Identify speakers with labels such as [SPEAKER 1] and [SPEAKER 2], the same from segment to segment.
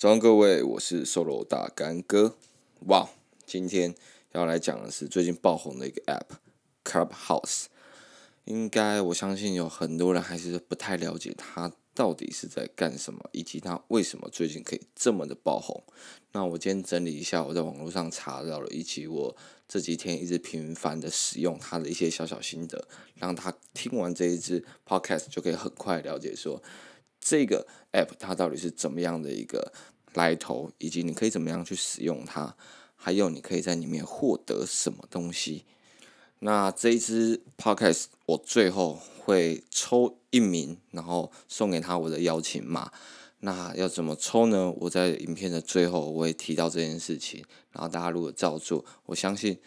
[SPEAKER 1] 早上各位，我是 Solo 大干哥。哇，今天要来讲的是最近爆红的一个 App Clubhouse。应该我相信有很多人还是不太了解它到底是在干什么，以及它为什么最近可以这么的爆红。那我今天整理一下我在网络上查到了，以及我这几天一直频繁的使用它的一些小小心得，让他听完这一支 Podcast 就可以很快了解说。这个 app 它到底是怎么样的一个来头，以及你可以怎么样去使用它，还有你可以在里面获得什么东西。那这一支 podcast 我最后会抽一名，然后送给他我的邀请码。那要怎么抽呢？我在影片的最后我会提到这件事情，然后大家如果照做，我相信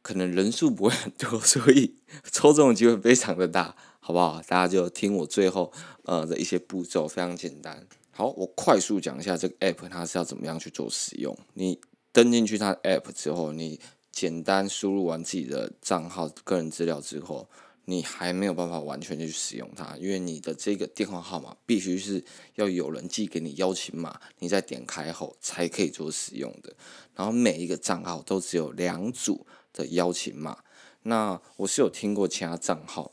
[SPEAKER 1] 可能人数不会很多，所以抽中的机会非常的大。好不好？大家就听我最后呃的一些步骤，非常简单。好，我快速讲一下这个 app 它是要怎么样去做使用。你登进去它的 app 之后，你简单输入完自己的账号个人资料之后，你还没有办法完全去使用它，因为你的这个电话号码必须是要有人寄给你邀请码，你再点开后才可以做使用的。然后每一个账号都只有两组的邀请码。那我是有听过其他账号。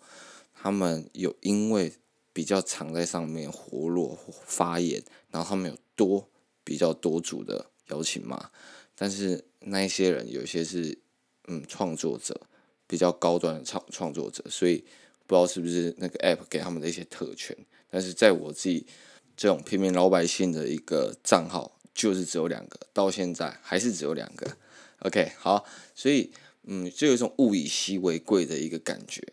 [SPEAKER 1] 他们有因为比较常在上面活络发言，然后他们有多比较多组的邀请码，但是那一些人有些是嗯创作者，比较高端的创创作者，所以不知道是不是那个 app 给他们的一些特权，但是在我自己这种平民老百姓的一个账号，就是只有两个，到现在还是只有两个。OK，好，所以嗯，就有一种物以稀为贵的一个感觉。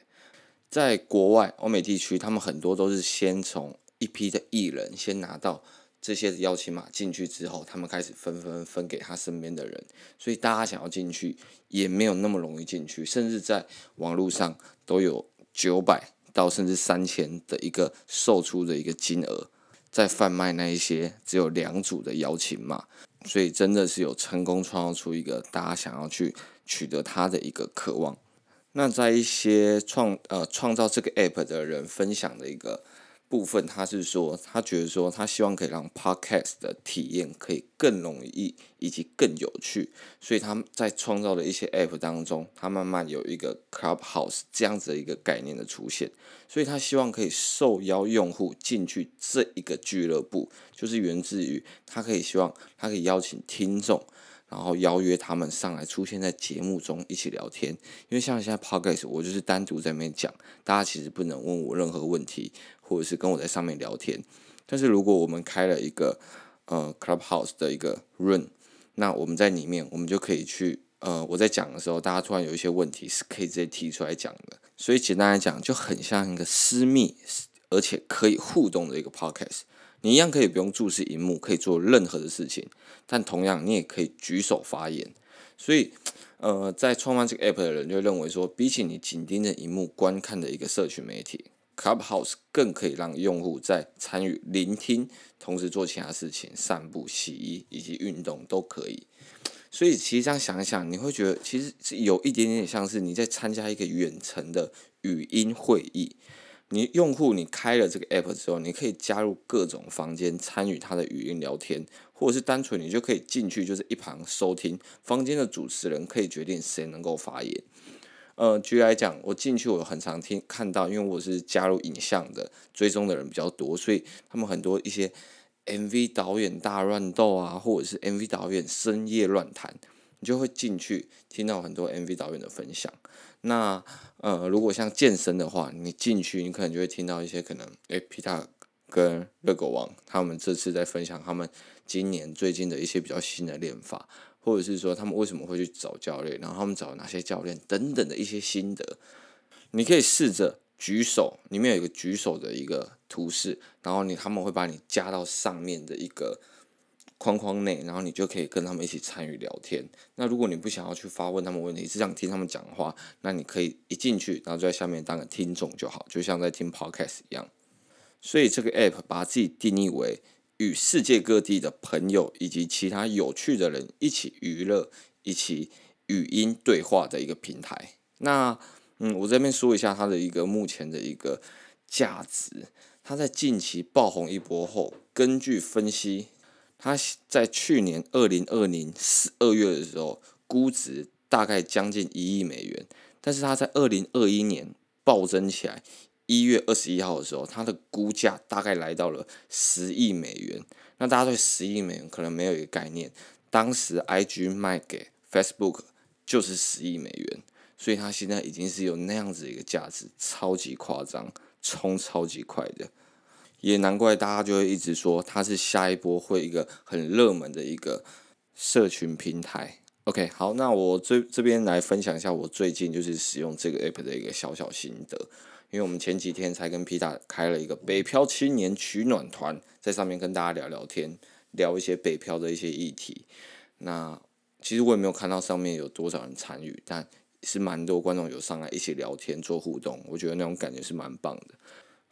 [SPEAKER 1] 在国外，欧美地区，他们很多都是先从一批的艺人先拿到这些的邀请码进去之后，他们开始分分分给他身边的人，所以大家想要进去也没有那么容易进去，甚至在网络上都有九百到甚至三千的一个售出的一个金额，在贩卖那一些只有两组的邀请码，所以真的是有成功创造出一个大家想要去取得他的一个渴望。那在一些创呃创造这个 app 的人分享的一个部分，他是说，他觉得说，他希望可以让 podcast 的体验可以更容易以及更有趣，所以他在创造的一些 app 当中，他慢慢有一个 clubhouse 这样子的一个概念的出现，所以他希望可以受邀用户进去这一个俱乐部，就是源自于他可以希望他可以邀请听众。然后邀约他们上来出现在节目中一起聊天，因为像现在 Podcast 我就是单独在那边讲，大家其实不能问我任何问题，或者是跟我在上面聊天。但是如果我们开了一个呃 Clubhouse 的一个 Room，那我们在里面，我们就可以去呃我在讲的时候，大家突然有一些问题是可以直接提出来讲的。所以简单来讲，就很像一个私密而且可以互动的一个 Podcast。你一样可以不用注视荧幕，可以做任何的事情，但同样你也可以举手发言。所以，呃，在创办这个 app 的人就认为说，比起你紧盯着荧幕观看的一个社群媒体，Clubhouse 更可以让用户在参与、聆听，同时做其他事情，散步、洗衣以及运动都可以。所以，其实这样想一想，你会觉得其实是有一点点像是你在参加一个远程的语音会议。你用户，你开了这个 app 之后，你可以加入各种房间参与他的语音聊天，或者是单纯你就可以进去，就是一旁收听。房间的主持人可以决定谁能够发言。呃，举例来讲，我进去我很常听看到，因为我是加入影像的，追踪的人比较多，所以他们很多一些 MV 导演大乱斗啊，或者是 MV 导演深夜乱谈，你就会进去听到很多 MV 导演的分享。那呃，如果像健身的话，你进去，你可能就会听到一些可能，诶，皮塔跟热狗王他们这次在分享他们今年最近的一些比较新的练法，或者是说他们为什么会去找教练，然后他们找哪些教练等等的一些心得，你可以试着举手，里面有一个举手的一个图示，然后你他们会把你加到上面的一个。框框内，然后你就可以跟他们一起参与聊天。那如果你不想要去发问他们问题，只想听他们讲话，那你可以一进去，然后就在下面当个听众就好，就像在听 podcast 一样。所以这个 app 把自己定义为与世界各地的朋友以及其他有趣的人一起娱乐、一起语音对话的一个平台。那嗯，我这边说一下它的一个目前的一个价值。它在近期爆红一波后，根据分析。它在去年二零二零十二月的时候，估值大概将近一亿美元，但是它在二零二一年暴增起来，一月二十一号的时候，它的估价大概来到了十亿美元。那大家对十亿美元可能没有一个概念，当时 IG 卖给 Facebook 就是十亿美元，所以它现在已经是有那样子一个价值，超级夸张，冲超级快的。也难怪大家就会一直说它是下一波会一个很热门的一个社群平台。OK，好，那我这这边来分享一下我最近就是使用这个 app 的一个小小心得。因为我们前几天才跟皮塔开了一个北漂青年取暖团，在上面跟大家聊聊天，聊一些北漂的一些议题。那其实我也没有看到上面有多少人参与，但是蛮多观众有上来一起聊天做互动，我觉得那种感觉是蛮棒的。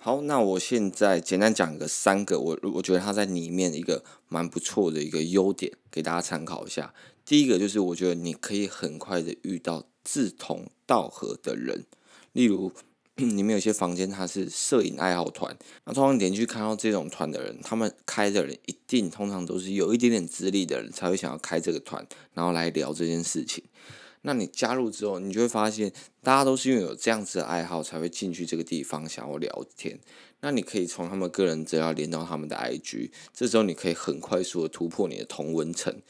[SPEAKER 1] 好，那我现在简单讲个三个，我我觉得它在里面一个蛮不错的一个优点，给大家参考一下。第一个就是我觉得你可以很快的遇到志同道合的人，例如 你们有些房间它是摄影爱好团，那通常点去看到这种团的人，他们开的人一定通常都是有一点点资历的人才会想要开这个团，然后来聊这件事情。那你加入之后，你就会发现，大家都是因为有这样子的爱好，才会进去这个地方想要聊天。那你可以从他们个人资料连到他们的 IG，这时候你可以很快速的突破你的同文层。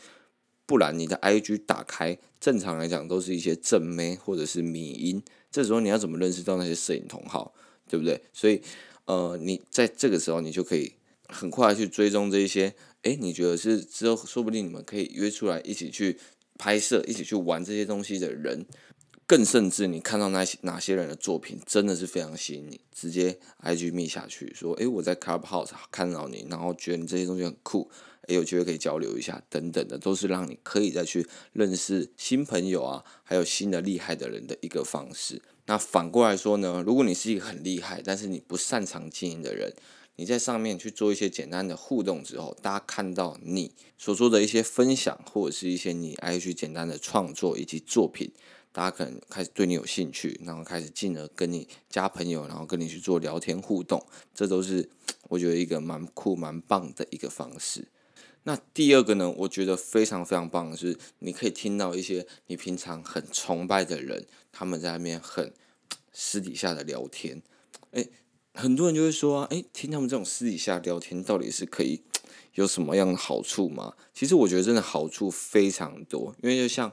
[SPEAKER 1] 不然你的 IG 打开，正常来讲都是一些正妹或者是迷音，这时候你要怎么认识到那些摄影同好，对不对？所以，呃，你在这个时候，你就可以很快去追踪这一些，诶，你觉得是之后说不定你们可以约出来一起去。拍摄一起去玩这些东西的人，更甚至你看到那些哪些人的作品真的是非常吸引你，直接 IG 密下去说，诶，我在 Clubhouse 看到你，然后觉得你这些东西很酷，诶，有机会可以交流一下，等等的，都是让你可以再去认识新朋友啊，还有新的厉害的人的一个方式。那反过来说呢，如果你是一个很厉害，但是你不擅长经营的人。你在上面去做一些简单的互动之后，大家看到你所做的一些分享，或者是一些你 IG 简单的创作以及作品，大家可能开始对你有兴趣，然后开始进而跟你加朋友，然后跟你去做聊天互动，这都是我觉得一个蛮酷蛮棒的一个方式。那第二个呢，我觉得非常非常棒的是，你可以听到一些你平常很崇拜的人，他们在那边很 私底下的聊天，诶。很多人就会说啊，诶，听他们这种私底下聊天，到底是可以 有什么样的好处吗？其实我觉得真的好处非常多，因为就像，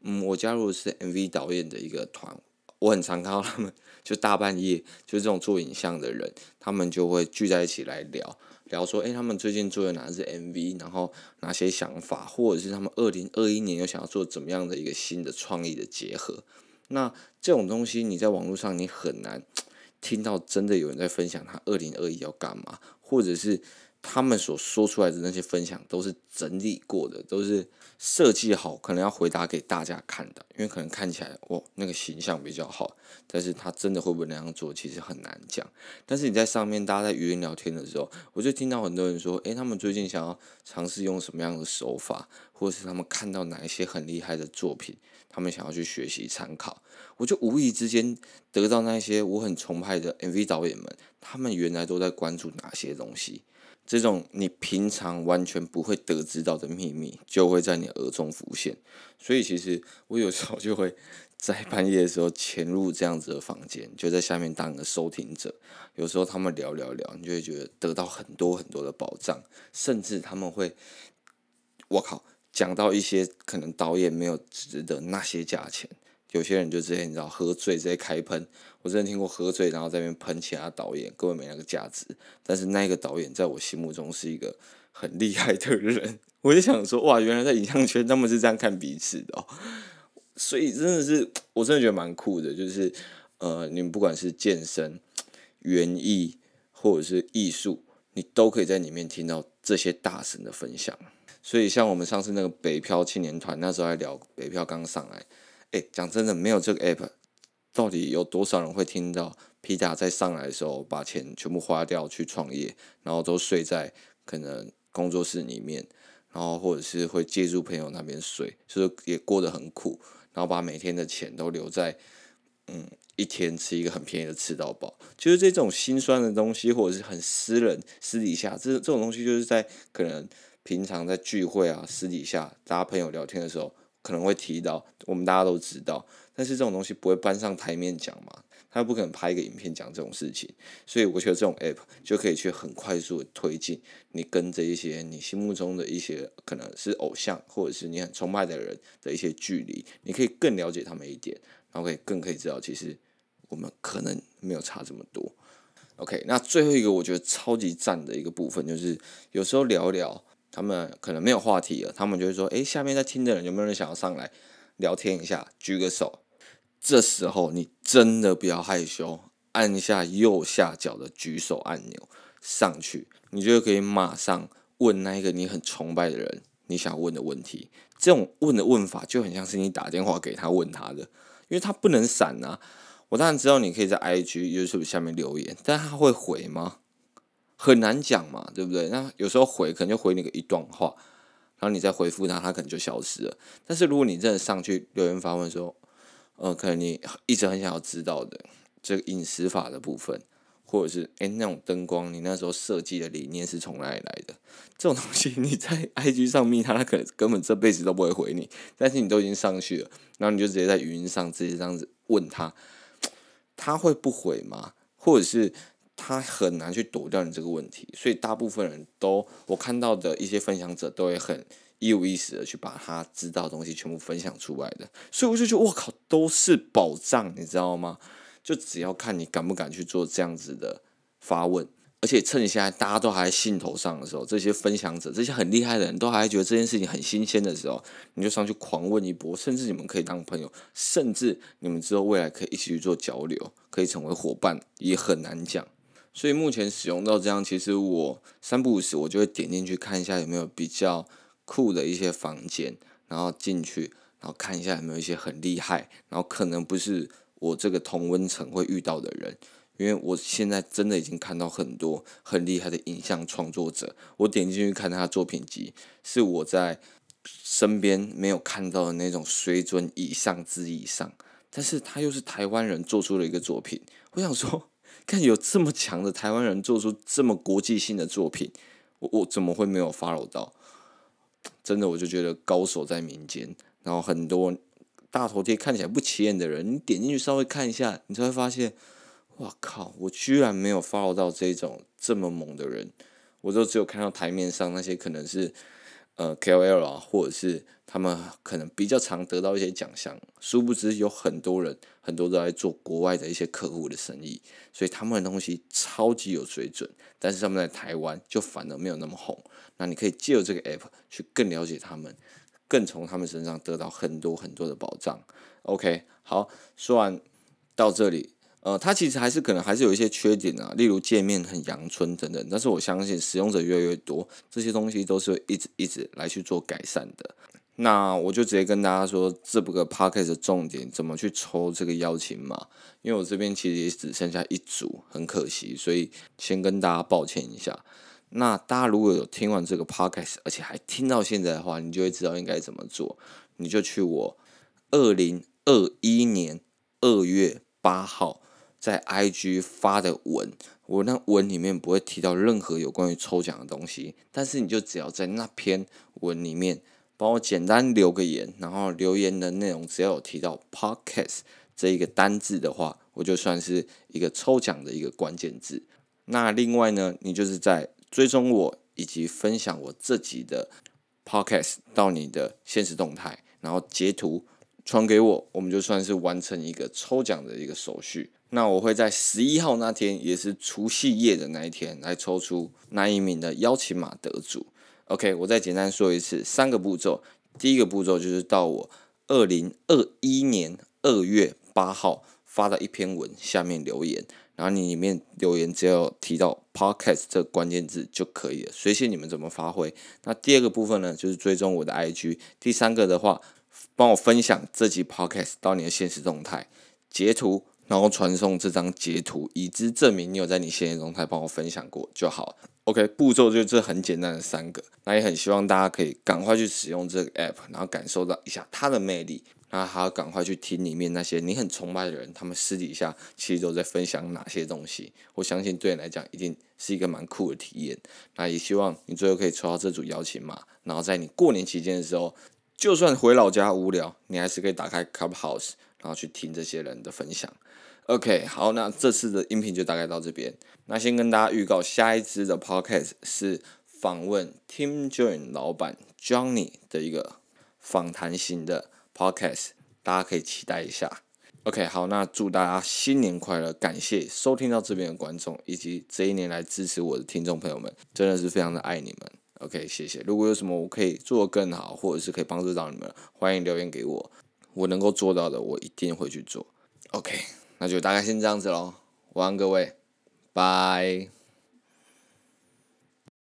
[SPEAKER 1] 嗯，我加入的是 MV 导演的一个团，我很常看到他们 就大半夜，就这种做影像的人，他们就会聚在一起来聊聊说，诶，他们最近做的哪支 MV，然后哪些想法，或者是他们二零二一年又想要做怎么样的一个新的创意的结合。那这种东西你在网络上你很难。听到真的有人在分享他二零二一要干嘛，或者是他们所说出来的那些分享都是整理过的，都是设计好，可能要回答给大家看的，因为可能看起来哦那个形象比较好，但是他真的会不会那样做，其实很难讲。但是你在上面大家在语音聊天的时候，我就听到很多人说，诶，他们最近想要尝试用什么样的手法，或者是他们看到哪一些很厉害的作品。他们想要去学习参考，我就无意之间得到那些我很崇拜的 MV 导演们，他们原来都在关注哪些东西？这种你平常完全不会得知到的秘密，就会在你耳中浮现。所以其实我有时候就会在半夜的时候潜入这样子的房间，就在下面当个收听者。有时候他们聊聊聊，你就会觉得得到很多很多的宝藏，甚至他们会，我靠！讲到一些可能导演没有值得那些价钱，有些人就直接你知道喝醉直接开喷，我真的听过喝醉然后在那边喷其他导演，根本没那个价值。但是那个导演在我心目中是一个很厉害的人，我就想说哇，原来在影像圈他们是这样看彼此的，所以真的是我真的觉得蛮酷的，就是呃，你们不管是健身、园艺或者是艺术，你都可以在里面听到这些大神的分享。所以，像我们上次那个北漂青年团，那时候还聊北漂刚上来，哎，讲真的，没有这个 app，到底有多少人会听到皮达在上来的时候把钱全部花掉去创业，然后都睡在可能工作室里面，然后或者是会借住朋友那边睡，所以也过得很苦，然后把每天的钱都留在，嗯，一天吃一个很便宜的吃到饱，就是这种心酸的东西，或者是很私人私底下，这这种东西就是在可能。平常在聚会啊、私底下大家朋友聊天的时候，可能会提到，我们大家都知道，但是这种东西不会搬上台面讲嘛，他又不可能拍一个影片讲这种事情，所以我觉得这种 app 就可以去很快速的推进你跟这一些你心目中的一些可能是偶像或者是你很崇拜的人的一些距离，你可以更了解他们一点，然后可以更可以知道其实我们可能没有差这么多。OK，那最后一个我觉得超级赞的一个部分就是有时候聊聊。他们可能没有话题了，他们就会说：“诶，下面在听的人有没有人想要上来聊天一下？举个手。”这时候你真的不要害羞，按下右下角的举手按钮上去，你就可以马上问那一个你很崇拜的人你想问的问题。这种问的问法就很像是你打电话给他问他的，因为他不能闪啊。我当然知道你可以在 IG、YouTube 下面留言，但他会回吗？很难讲嘛，对不对？那有时候回可能就回你个一段话，然后你再回复他，他可能就消失了。但是如果你真的上去留言发问说，呃，可能你一直很想要知道的这个隐私法的部分，或者是诶那种灯光，你那时候设计的理念是从哪里来的？这种东西你在 IG 上密他，他可能根本这辈子都不会回你。但是你都已经上去了，然后你就直接在语音上直接这样子问他，他会不回吗？或者是？他很难去躲掉你这个问题，所以大部分人都我看到的一些分享者都会很一五一十的去把他知道的东西全部分享出来的，所以我就觉得我靠，都是宝藏，你知道吗？就只要看你敢不敢去做这样子的发问，而且趁你现在大家都还在兴头上的时候，这些分享者，这些很厉害的人都还觉得这件事情很新鲜的时候，你就上去狂问一波，甚至你们可以当朋友，甚至你们之后未来可以一起去做交流，可以成为伙伴，也很难讲。所以目前使用到这样，其实我三不五时我就会点进去看一下有没有比较酷的一些房间，然后进去，然后看一下有没有一些很厉害，然后可能不是我这个同温层会遇到的人，因为我现在真的已经看到很多很厉害的影像创作者，我点进去看他作品集，是我在身边没有看到的那种水准以上之以上，但是他又是台湾人做出了一个作品，我想说。看有这么强的台湾人做出这么国际性的作品，我我怎么会没有 follow 到？真的，我就觉得高手在民间。然后很多大头贴看起来不起眼的人，你点进去稍微看一下，你才会发现，哇靠！我居然没有 follow 到这种这么猛的人，我都只有看到台面上那些可能是。呃，KOL 啊，或者是他们可能比较常得到一些奖项，殊不知有很多人，很多都在做国外的一些客户的生意，所以他们的东西超级有水准，但是他们在台湾就反而没有那么红。那你可以借由这个 app 去更了解他们，更从他们身上得到很多很多的保障。OK，好，说完到这里。呃，它其实还是可能还是有一些缺点啊，例如界面很阳春等等。但是我相信使用者越来越多，这些东西都是一直一直来去做改善的。那我就直接跟大家说，这个 podcast 的重点怎么去抽这个邀请码，因为我这边其实也只剩下一组，很可惜，所以先跟大家抱歉一下。那大家如果有听完这个 podcast，而且还听到现在的话，你就会知道应该怎么做。你就去我二零二一年二月八号。在 IG 发的文，我那文里面不会提到任何有关于抽奖的东西，但是你就只要在那篇文里面帮我简单留个言，然后留言的内容只要有提到 Podcast 这一个单字的话，我就算是一个抽奖的一个关键字。那另外呢，你就是在追踪我以及分享我这集的 Podcast 到你的现实动态，然后截图传给我，我们就算是完成一个抽奖的一个手续。那我会在十一号那天，也是除夕夜的那一天，来抽出那一名的邀请码得主。OK，我再简单说一次，三个步骤。第一个步骤就是到我二零二一年二月八号发的一篇文下面留言，然后你里面留言只要提到 Podcast 这个关键字就可以了，随便你们怎么发挥。那第二个部分呢，就是追踪我的 IG。第三个的话，帮我分享这集 Podcast 到你的现实动态，截图。然后传送这张截图，以资证明你有在你限时动态帮我分享过就好。OK，步骤就这很简单的三个，那也很希望大家可以赶快去使用这个 app，然后感受到一下它的魅力。然后还要赶快去听里面那些你很崇拜的人，他们私底下其实都在分享哪些东西。我相信对你来讲一定是一个蛮酷的体验。那也希望你最后可以抽到这组邀请码，然后在你过年期间的时候，就算回老家无聊，你还是可以打开 Clubhouse，然后去听这些人的分享。OK，好，那这次的音频就大概到这边。那先跟大家预告，下一支的 Podcast 是访问 Team Join 老板 Johnny 的一个访谈型的 Podcast，大家可以期待一下。OK，好，那祝大家新年快乐！感谢收听到这边的观众，以及这一年来支持我的听众朋友们，真的是非常的爱你们。OK，谢谢。如果有什么我可以做得更好，或者是可以帮助到你们，欢迎留言给我，我能够做到的，我一定会去做。OK。那就大概先这样子喽，晚安各位，拜。